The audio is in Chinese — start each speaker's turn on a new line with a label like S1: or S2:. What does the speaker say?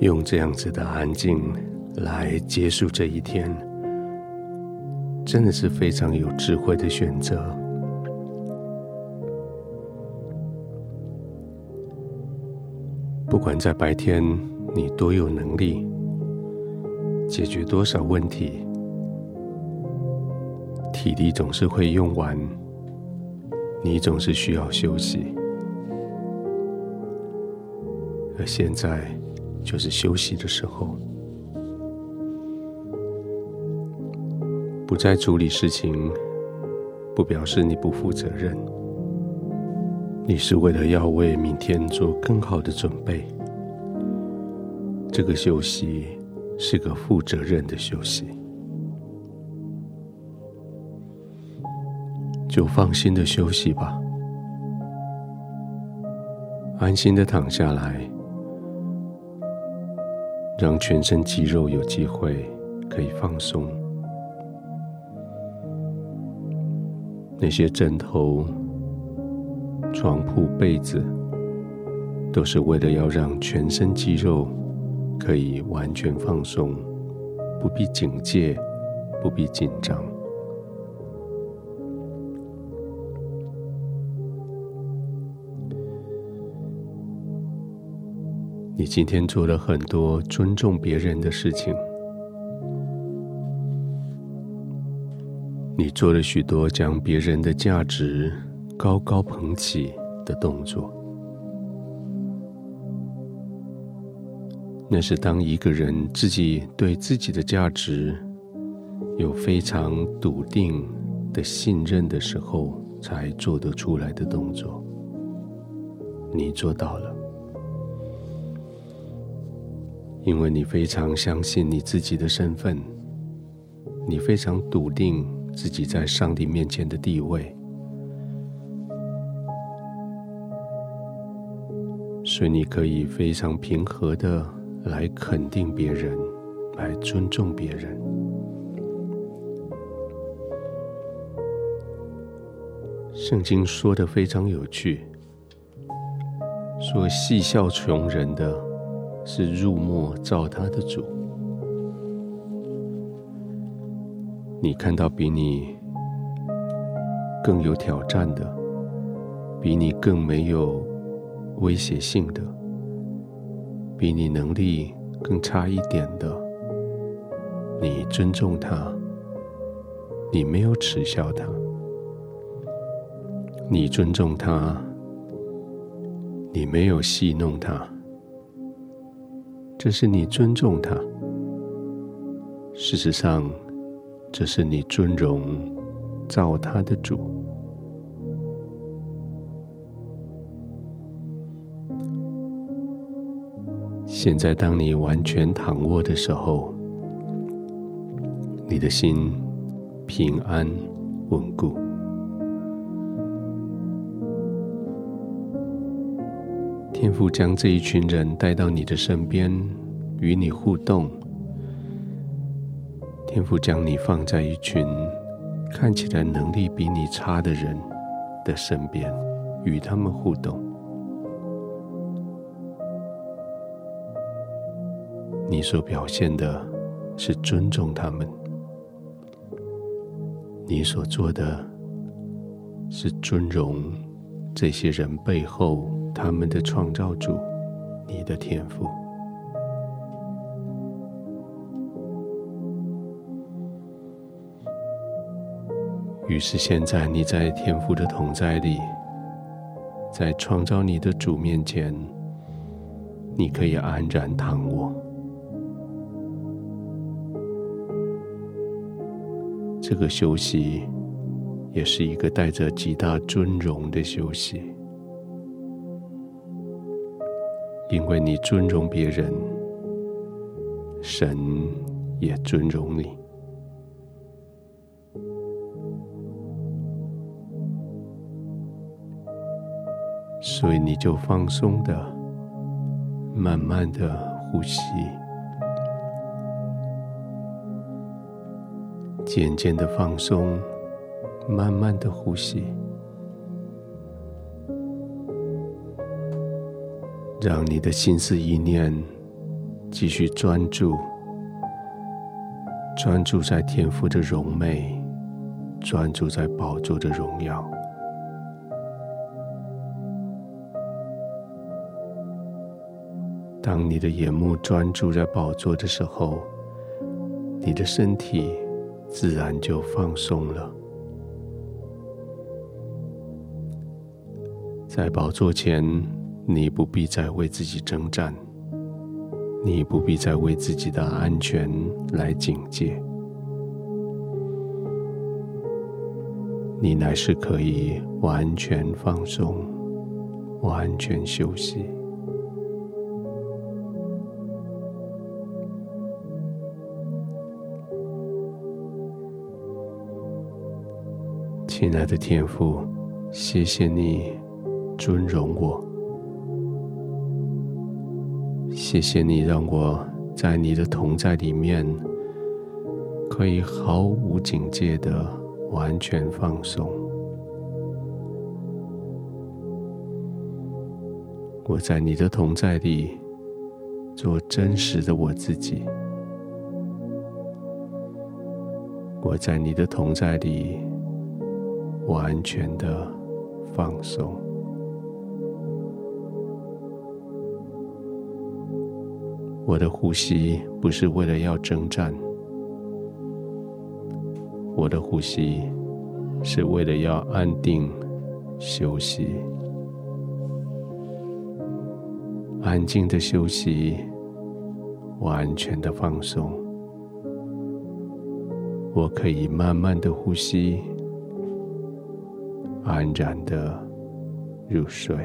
S1: 用这样子的安静来结束这一天，真的是非常有智慧的选择。不管在白天你多有能力，解决多少问题，体力总是会用完，你总是需要休息。而现在，就是休息的时候，不再处理事情，不表示你不负责任。你是为了要为明天做更好的准备。这个休息是个负责任的休息，就放心的休息吧，安心的躺下来。让全身肌肉有机会可以放松，那些枕头、床铺、被子，都是为了要让全身肌肉可以完全放松，不必警戒，不必紧张。你今天做了很多尊重别人的事情，你做了许多将别人的价值高高捧起的动作。那是当一个人自己对自己的价值有非常笃定的信任的时候，才做得出来的动作。你做到了。因为你非常相信你自己的身份，你非常笃定自己在上帝面前的地位，所以你可以非常平和的来肯定别人，来尊重别人。圣经说的非常有趣，说戏笑穷人的。是入墨造他的主。你看到比你更有挑战的，比你更没有威胁性的，比你能力更差一点的，你尊重他，你没有耻笑他，你尊重他，你没有戏弄他。这是你尊重他，事实上，这是你尊荣造他的主。现在，当你完全躺卧的时候，你的心平安稳固。天父将这一群人带到你的身边，与你互动。天父将你放在一群看起来能力比你差的人的身边，与他们互动。你所表现的是尊重他们，你所做的是尊荣这些人背后。他们的创造主，你的天赋。于是现在你在天赋的同在里，在创造你的主面前，你可以安然躺卧。这个休息也是一个带着极大尊荣的休息。因为你尊荣别人，神也尊荣你，所以你就放松的、慢慢的呼吸，渐渐的放松，慢慢的呼吸。让你的心思意念继续专注，专注在天父的荣美，专注在宝座的荣耀。当你的眼目专注在宝座的时候，你的身体自然就放松了。在宝座前，你不必再为自己征战，你不必再为自己的安全来警戒，你乃是可以完全放松、完全休息。亲爱的天父，谢谢你尊荣我，谢谢你让我在你的同在里面，可以毫无警戒的完全放松。我在你的同在里做真实的我自己，我在你的同在里。完全的放松。我的呼吸不是为了要征战，我的呼吸是为了要安定休息，安静的休息，完全的放松。我可以慢慢的呼吸。安然的入睡。